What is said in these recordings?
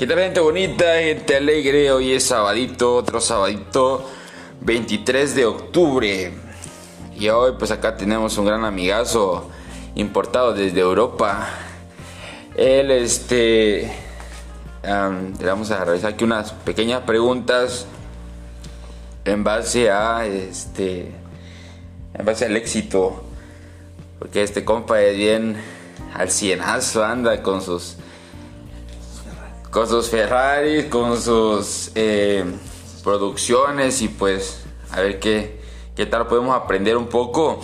¿Qué tal gente bonita, gente alegre? Hoy es sabadito, otro sabadito, 23 de octubre. Y hoy pues acá tenemos un gran amigazo importado desde Europa. Él este... le vamos a realizar aquí unas pequeñas preguntas en base a este... En base al éxito. Porque este compa es bien al cienazo, anda con sus con sus Ferraris, con sus eh, producciones y pues a ver qué, qué tal podemos aprender un poco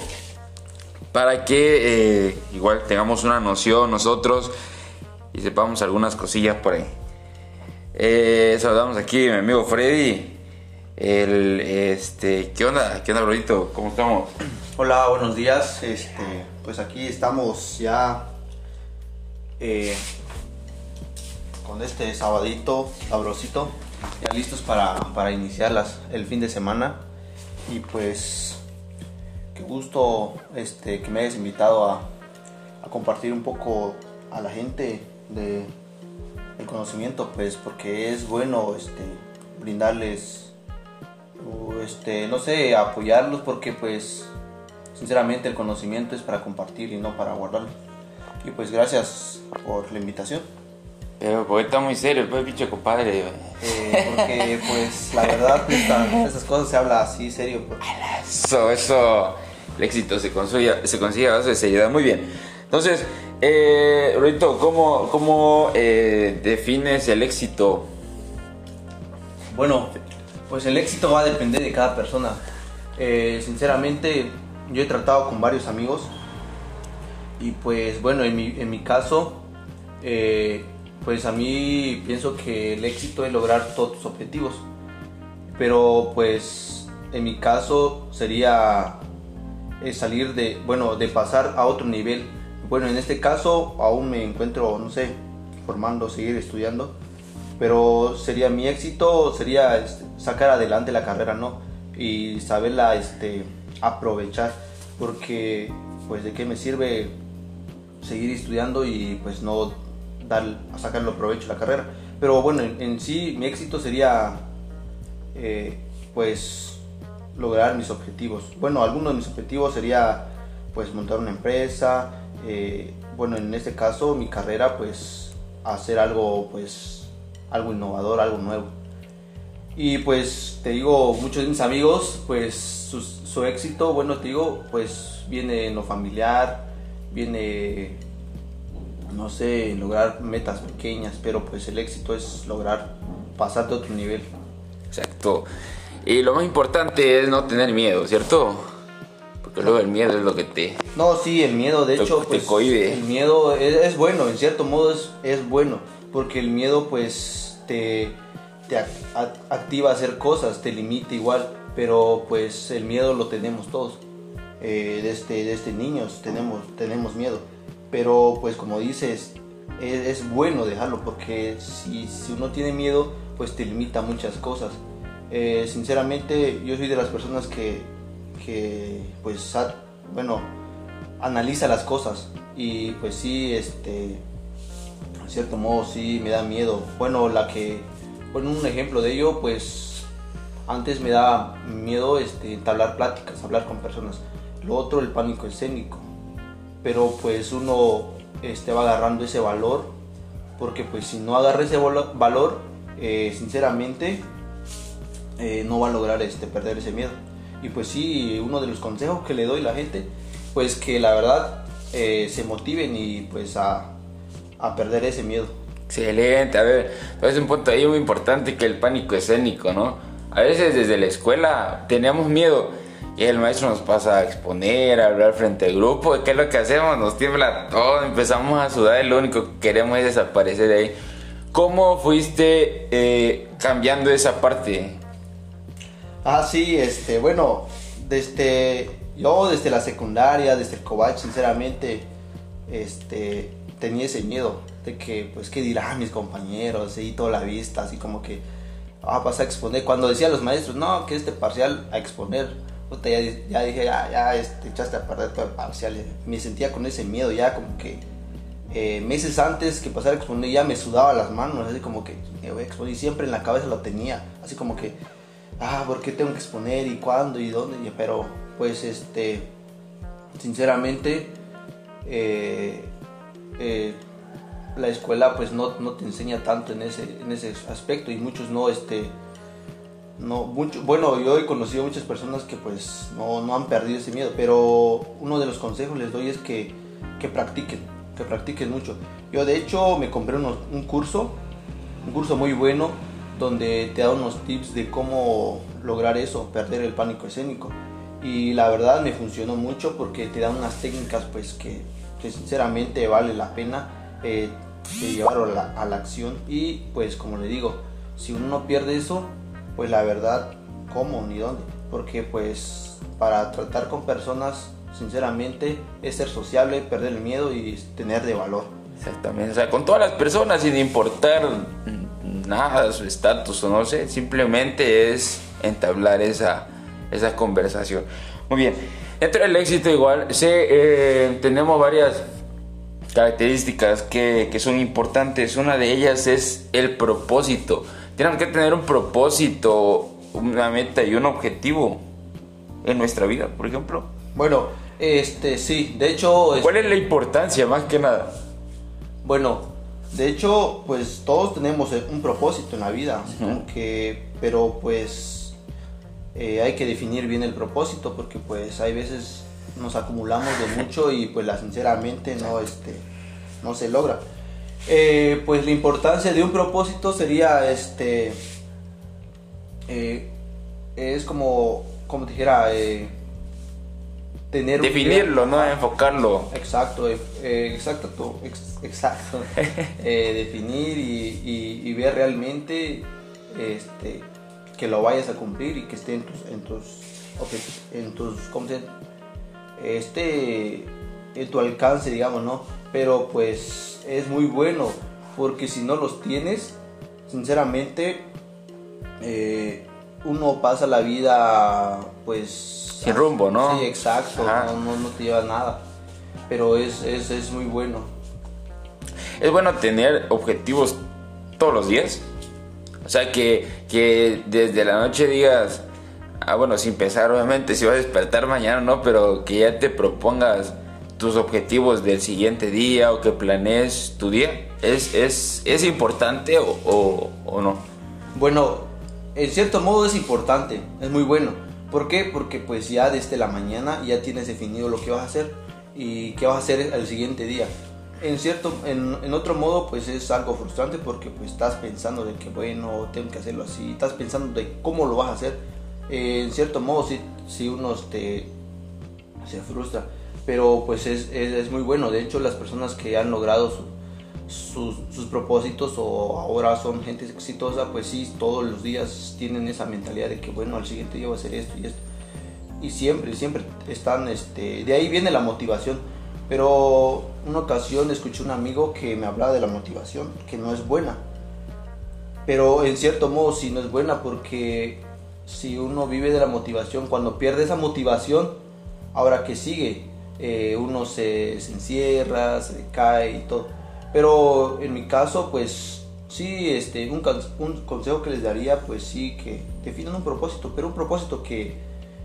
para que eh, igual tengamos una noción nosotros y sepamos algunas cosillas por ahí. Eh, saludamos aquí a mi amigo Freddy. El, este, ¿Qué onda? ¿Qué onda, Brodito? ¿Cómo estamos? Hola, buenos días. Este, pues aquí estamos ya eh, con este sabadito sabrosito, ya listos para, para iniciar las, el fin de semana. Y pues, qué gusto este, que me hayas invitado a, compartir un poco a la gente de el conocimiento, pues porque es bueno este, brindarles, este, no sé, apoyarlos porque pues sinceramente el conocimiento es para compartir y no para guardarlo. Y pues gracias por la invitación. Pero porque está muy serio, pues bicho compadre. Eh, porque pues la verdad estas cosas se habla así serio. Pues. Eso, eso, el éxito se consigue, se consigue a base de seriedad. Muy bien. Entonces, eh, Rito, ¿cómo, cómo eh, defines el éxito? Bueno, pues el éxito va a depender de cada persona. Eh, sinceramente, yo he tratado con varios amigos y pues bueno, en mi, en mi caso, eh, pues a mí pienso que el éxito es lograr todos tus objetivos. Pero pues en mi caso sería eh, salir de, bueno, de pasar a otro nivel. Bueno, en este caso aún me encuentro, no sé, formando, seguir estudiando. Pero sería mi éxito, sería este, sacar adelante la carrera, ¿no? Y saberla este, aprovechar. Porque, pues, ¿de qué me sirve seguir estudiando y pues no dar, a sacarlo provecho la carrera. Pero bueno, en, sí mi éxito sería eh, pues lograr mis objetivos. Bueno, algunos de mis objetivos sería pues montar una empresa, eh, bueno, en este caso mi carrera pues hacer algo pues algo innovador, algo nuevo. Y pues te digo, muchos de mis amigos pues su, su éxito, bueno, te digo, pues viene en lo familiar, viene, no sé, lograr metas pequeñas, pero pues el éxito es lograr pasar de otro nivel. Exacto. Y lo más importante es no tener miedo, ¿cierto? Porque luego el miedo es lo que te... No, sí, el miedo, de hecho, te pues, El miedo es, bueno, en cierto modo es, es bueno, porque el miedo pues te, te activa a hacer cosas, te limita igual, pero pues el miedo lo tenemos todos eh, de, este, de este niños, tenemos, tenemos miedo. Pero pues como dices, es, bueno dejarlo porque si, si, uno tiene miedo, pues te limita muchas cosas. Eh, sinceramente, yo soy de las personas que, que pues, bueno, analiza las cosas y pues sí, este, en cierto modo sí me da miedo. Bueno, la que, bueno, un ejemplo de ello, pues antes me da miedo este, entablar pláticas, hablar con personas. Lo otro, el pánico escénico. Pero pues uno este, va agarrando ese valor, porque pues si no agarra ese valor, eh, sinceramente, eh, no va a lograr este, perder ese miedo. Y pues sí, uno de los consejos que le doy a la gente, pues que la verdad eh, se motiven y pues a, a perder ese miedo. Excelente, a ver, es un punto ahí muy importante que el pánico escénico, ¿no? A veces desde la escuela teníamos miedo y el maestro nos pasa a exponer, a hablar frente al grupo. ¿Qué es lo que hacemos? Nos tiembla todo, empezamos a sudar lo único que queremos es desaparecer de ahí. ¿Cómo fuiste eh, cambiando esa parte? Ah, sí, este, bueno, desde yo desde la secundaria, desde el Covach, sinceramente, este, tenía ese miedo de que, pues, ¿qué dirán mis compañeros? Y toda la vista, así como que, ah, vas a exponer. Cuando decían los maestros, no, que este parcial a exponer ya, dije, ya, ya este, echaste a perder todo el parcial. Me sentía con ese miedo, ya como que eh, meses antes que pasara a exponer ya me sudaba las manos, así como que me voy a exponer y siempre en la cabeza lo tenía, así como que, ah, ¿por qué tengo que exponer y cuándo y dónde? Pero pues este, sinceramente, eh, eh, la escuela pues no, no, te enseña tanto en ese, en ese aspecto y muchos no, este, no, mucho, bueno, yo he conocido muchas personas que pues no, no, han perdido ese miedo, pero uno de los consejos les doy es que, que practiquen, que practiquen mucho. Yo de hecho me compré un curso, un curso muy bueno, donde te da unos tips de cómo lograr eso, perder el pánico escénico. Y la verdad me funcionó mucho porque te dan unas técnicas pues que, que sinceramente vale la pena eh, llevarlo a la, a la acción. Y pues como le digo, si uno no pierde eso, pues la verdad, ¿cómo ni dónde? Porque pues para tratar con personas, sinceramente, es ser sociable, perder el miedo y tener de valor. Exactamente, o sea, con todas las personas sin importar nada, su estatus o no sé, simplemente es entablar esa, esa conversación. Muy bien, dentro del éxito igual, eh, tenemos varias características que, que son importantes. Una de ellas es el propósito tenemos que tener un propósito, una meta y un objetivo en nuestra vida, por ejemplo. Bueno, este sí, de hecho... ¿Cuál es la importancia más que nada? Bueno, de hecho, pues todos tenemos un propósito en la vida, que, pero pues eh, hay que definir bien el propósito porque pues hay veces nos acumulamos de mucho y pues la sinceramente no, este, no se logra. Eh, pues la importancia de un propósito sería este eh, es como como dijera eh, tener definirlo no enfocarlo. Exacto exacto exacto. Definir y, ver realmente este que lo vayas a cumplir y que esté en tus en tus en tus ¿cómo se este en tu alcance digamos no pero pues es muy bueno, porque si no los tienes, sinceramente, eh, uno pasa la vida pues... Sin rumbo, ¿no? Sí, exacto, no, no, te lleva nada, pero es, es, es muy bueno. Es bueno tener objetivos todos los días. O sea, que, que, desde la noche digas, ah, bueno, sin pensar obviamente si vas a despertar mañana, ¿no? Pero que ya te propongas tus objetivos del siguiente día o que planees tu día? ¿Es, es, es importante o, o, no? Bueno, en cierto modo es importante, es muy bueno. ¿Por qué? Porque pues ya desde la mañana ya tienes definido lo que vas a hacer y qué vas a hacer el siguiente día. En cierto, en, en, otro modo pues es algo frustrante porque pues estás pensando de que bueno, tengo que hacerlo así, estás pensando de cómo lo vas a hacer. Eh, en cierto modo si, si uno te, se frustra pero pues es, es, muy bueno. De hecho, las personas que han logrado sus, sus, propósitos o ahora son gente exitosa, pues sí, todos los días tienen esa mentalidad de que, bueno, al siguiente día voy a hacer esto y esto. Y siempre, siempre están, este, de ahí viene la motivación. Pero una ocasión escuché un amigo que me hablaba de la motivación, que no es buena. Pero en cierto modo sí no es buena porque si uno vive de la motivación, cuando pierde esa motivación, ahora que sigue, eh, uno se, encierra, se cae y todo. Pero en mi caso, pues sí, este, un, un, consejo que les daría, pues sí, que definan un propósito, pero un propósito que,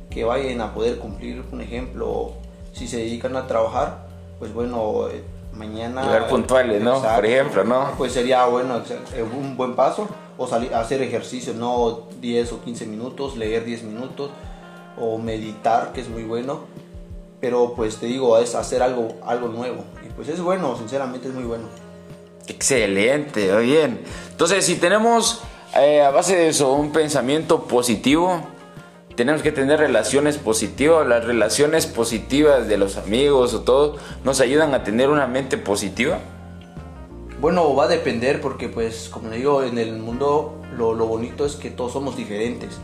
que vayan a poder cumplir. Un ejemplo, si se dedican a trabajar, pues bueno, eh, mañana... Llegar puntuales, ¿no? Por ejemplo, ¿no? Pues sería, bueno, eh, un buen paso, o salir hacer ejercicio, no 10 o 15 minutos, leer 10 minutos, o meditar, que es muy bueno pero pues te digo, es hacer algo, algo nuevo. Y pues es bueno, sinceramente es muy bueno. Excelente, muy bien. Entonces, si tenemos eh, a base de eso un pensamiento positivo, tenemos que tener relaciones positivas. Las relaciones positivas de los amigos o todo nos ayudan a tener una mente positiva. Bueno, va a depender porque pues como digo, en el mundo lo, lo bonito es que todos somos diferentes.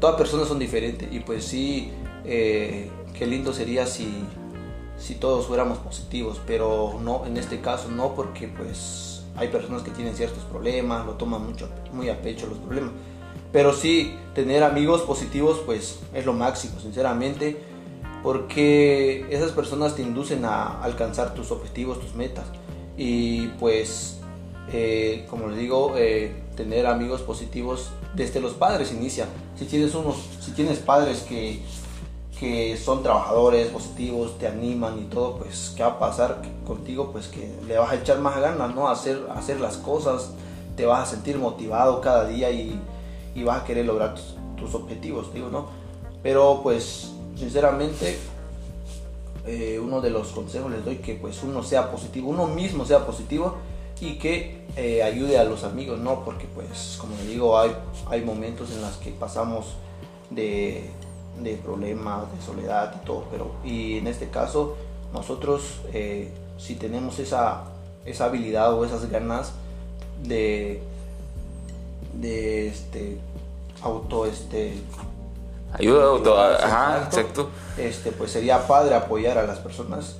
Todas personas son diferentes y pues sí, eh, qué lindo sería si, si todos fuéramos positivos, pero no, en este caso no, porque pues hay personas que tienen ciertos problemas, lo toman mucho, muy a pecho los problemas. Pero sí, tener amigos positivos pues es lo máximo, sinceramente, porque esas personas te inducen a alcanzar tus objetivos, tus metas. Y pues, eh, como les digo, eh, tener amigos positivos desde los padres inicia. Si tienes, unos, si tienes padres que, que son trabajadores positivos, te animan y todo, pues, ¿qué va a pasar contigo? Pues que le vas a echar más ganas, ¿no? A hacer, hacer las cosas, te vas a sentir motivado cada día y, y vas a querer lograr tus, tus objetivos, digo, ¿no? Pero pues sinceramente eh, uno de los consejos les doy que pues uno sea positivo, uno mismo sea positivo y que eh, ayude a los amigos, ¿no? Porque pues como les digo, hay, hay momentos en los que pasamos de, de problemas, de soledad y todo, pero y en este caso nosotros eh, si tenemos esa, esa habilidad o esas ganas de, de este, auto, este, Ayuda auto, ajá, exacto. Este, pues sería padre apoyar a las personas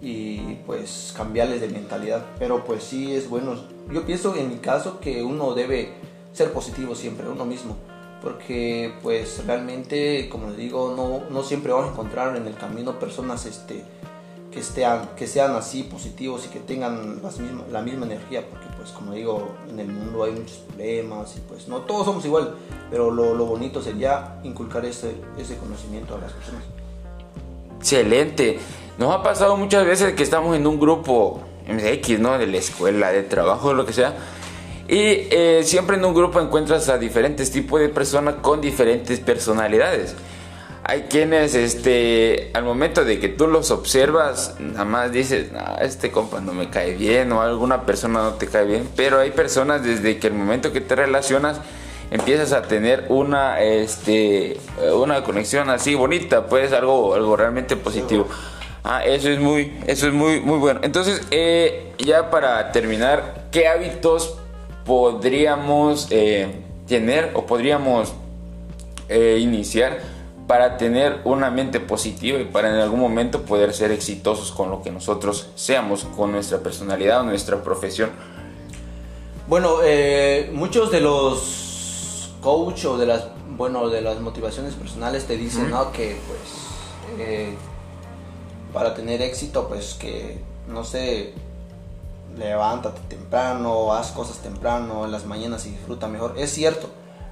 y pues cambiarles de mentalidad. Pero pues sí es bueno. Yo pienso en mi caso que uno debe ser positivo siempre, uno mismo. Porque pues realmente, como les digo, no, no siempre vamos a encontrar en el camino personas este, que, estén, que sean así positivos y que tengan las misma, la misma energía, porque pues como digo, en el mundo hay muchos problemas y pues no todos somos igual, pero lo, lo bonito sería inculcar ese, ese conocimiento a las personas. Excelente. Nos ha pasado muchas veces que estamos en un grupo X, ¿no? De la escuela, de trabajo, lo que sea. Y eh, siempre en un grupo encuentras a diferentes tipos de personas con diferentes personalidades. Hay quienes, este, al momento de que tú los observas, nada más dices, este compa no me cae bien o alguna persona no te cae bien. Pero hay personas desde que el momento que te relacionas empiezas a tener una, este, una conexión así bonita, pues algo, algo realmente positivo. Ah, eso es muy, eso es muy, muy bueno. Entonces, eh, ya para terminar, ¿qué hábitos podríamos eh, tener o podríamos eh, iniciar? para tener una mente positiva y para en algún momento poder ser exitosos con lo que nosotros seamos, con nuestra personalidad o nuestra profesión. Bueno, eh, muchos de los coach o de las, bueno, de las motivaciones personales te dicen, ¿no? Que pues para tener éxito, pues que, no sé, levántate temprano, haz cosas temprano, en las mañanas y disfruta mejor. Es cierto,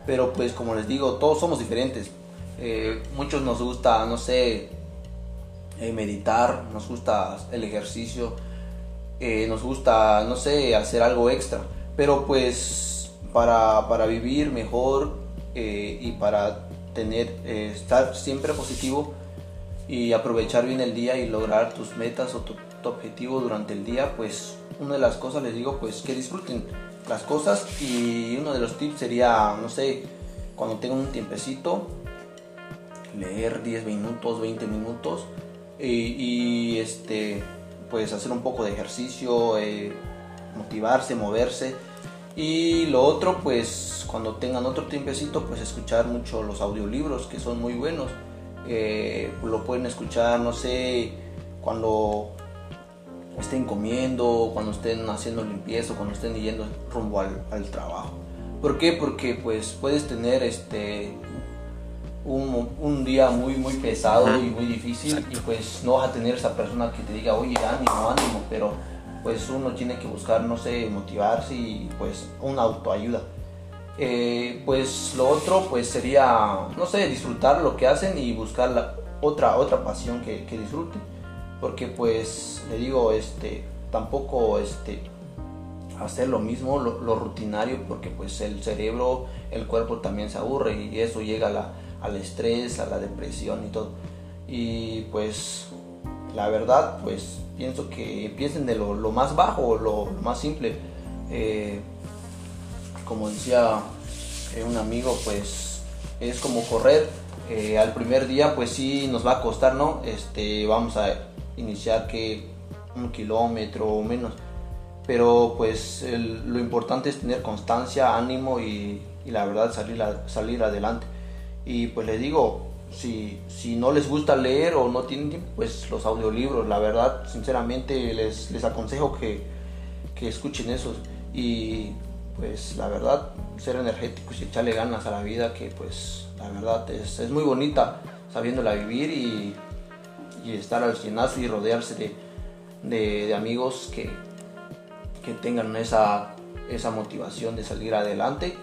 pero pues como les digo, todos somos diferentes eh, muchos nos gusta, no sé, eh, meditar, nos gusta el ejercicio, eh, nos gusta, no sé, hacer algo extra. Pero pues para, para vivir mejor y para tener, estar siempre positivo y aprovechar bien el día y lograr tus metas o tu, tu objetivo durante el día, pues una de las cosas les digo pues que disfruten las cosas y uno de los tips sería, no sé, cuando tengan un tiempecito, leer 10 minutos, 20 minutos y, este, pues hacer un poco de ejercicio, eh, motivarse, moverse. Y lo otro, pues cuando tengan otro tiempecito, pues escuchar mucho los audiolibros que son muy buenos. Eh, lo pueden escuchar, no sé, cuando estén comiendo, cuando estén haciendo limpieza, cuando estén yendo rumbo al, al trabajo. ¿Por qué? Porque pues puedes tener este un, un, día muy, muy pesado y muy difícil y pues no vas a tener esa persona que te diga, oye, ánimo, ánimo, pero pues uno tiene que buscar, no sé, motivarse y pues una autoayuda. Eh, pues lo otro pues sería, no sé, disfrutar lo que hacen y buscar la, otra, otra pasión que, que disfruten. Porque pues le digo, este, tampoco este, hacer lo mismo, lo, lo, rutinario, porque pues el cerebro, el cuerpo también se aburre y eso llega a la, al estrés, a la depresión y todo. Y pues la verdad, pues pienso que empiecen de lo, más bajo, lo, lo más simple. Eh, como decía eh, un amigo, pues es como correr. Eh, al primer día, pues sí nos va a costar, ¿no? Este, vamos a iniciar que un kilómetro o menos. Pero pues lo importante es tener constancia, ánimo y, y la verdad salir, a, salir adelante. Y pues les digo, si, si no les gusta leer o no tienen tiempo, pues los audiolibros, la verdad, sinceramente les, les aconsejo que, que escuchen esos. Y pues la verdad, ser energéticos y echarle ganas a la vida, que pues la verdad es, es muy bonita sabiéndola vivir y, y, estar al llenazo y rodearse de, de, amigos que, que tengan esa, esa motivación de salir adelante,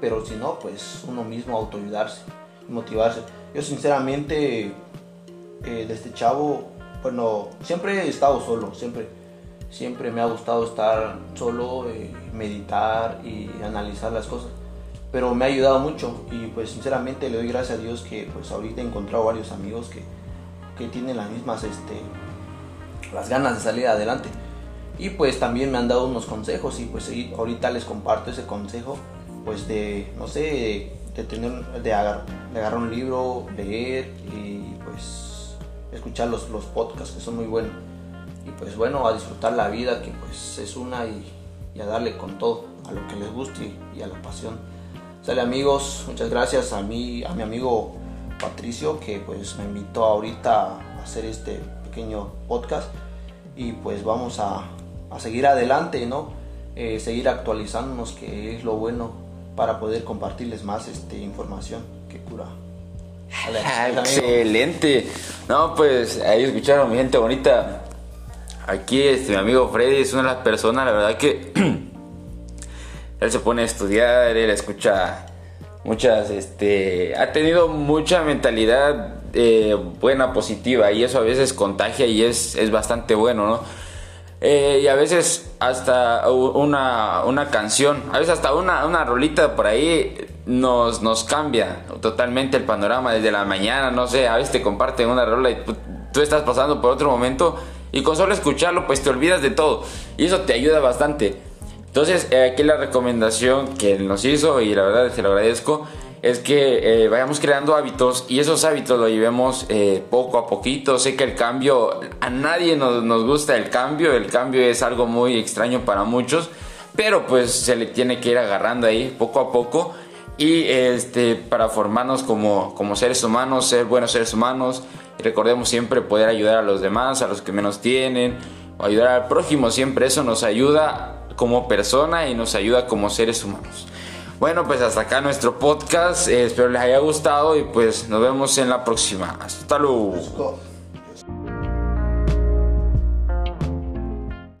pero si no, pues uno mismo autoayudarse, motivarse. Yo sinceramente, eh, desde chavo, bueno, siempre he estado solo, siempre, siempre me ha gustado estar solo, eh, meditar y analizar las cosas pero me ha ayudado mucho y pues sinceramente le doy gracias a Dios que pues ahorita he encontrado varios amigos que, que tienen las mismas este las ganas de salir adelante. Y pues también me han dado unos consejos y pues ahorita les comparto ese consejo pues de no sé de, tener de agarrar, de un libro leer y pues escuchar los, los podcasts que son muy buenos. Y pues bueno a disfrutar la vida que pues es una y, y a darle con todo a lo que les guste y a la pasión. Sale amigos, muchas gracias a mí, a mi amigo Patricio que pues me invitó ahorita a hacer este pequeño podcast y pues vamos a, seguir adelante, ¿no? Eh, seguir actualizándonos que es lo bueno para poder compartirles más este, información que cura. Excelente. No, pues ahí escucharon mi gente bonita. Aquí este mi amigo Freddy es una de las personas, la verdad que él se pone a estudiar, él escucha muchas, este, ha tenido mucha mentalidad eh, buena, positiva, y eso a veces contagia y es, es bastante bueno, ¿no? Eh, y a veces hasta una, una, canción, a veces hasta una, una rolita por ahí nos, nos cambia totalmente el panorama desde la mañana, no sé, a veces te comparten una rola y tú estás pasando por otro momento y con solo escucharlo pues te olvidas de todo y eso te ayuda bastante. Entonces, eh, aquí la recomendación que nos hizo, y la verdad se lo agradezco, es que eh, vayamos creando hábitos y esos hábitos lo llevemos eh, poco a poquito. Sé que el cambio, a nadie nos, nos, gusta el cambio, el cambio es algo muy extraño para muchos, pero pues se le tiene que ir agarrando ahí poco a poco y este, para formarnos como, como seres humanos, ser buenos seres humanos. Recordemos siempre poder ayudar a los demás, a los que menos tienen, ayudar al prójimo, siempre eso nos ayuda como persona y nos ayuda como seres humanos. Bueno, pues hasta acá nuestro podcast. Eh, espero les haya gustado y pues nos vemos en la próxima. Hasta luego.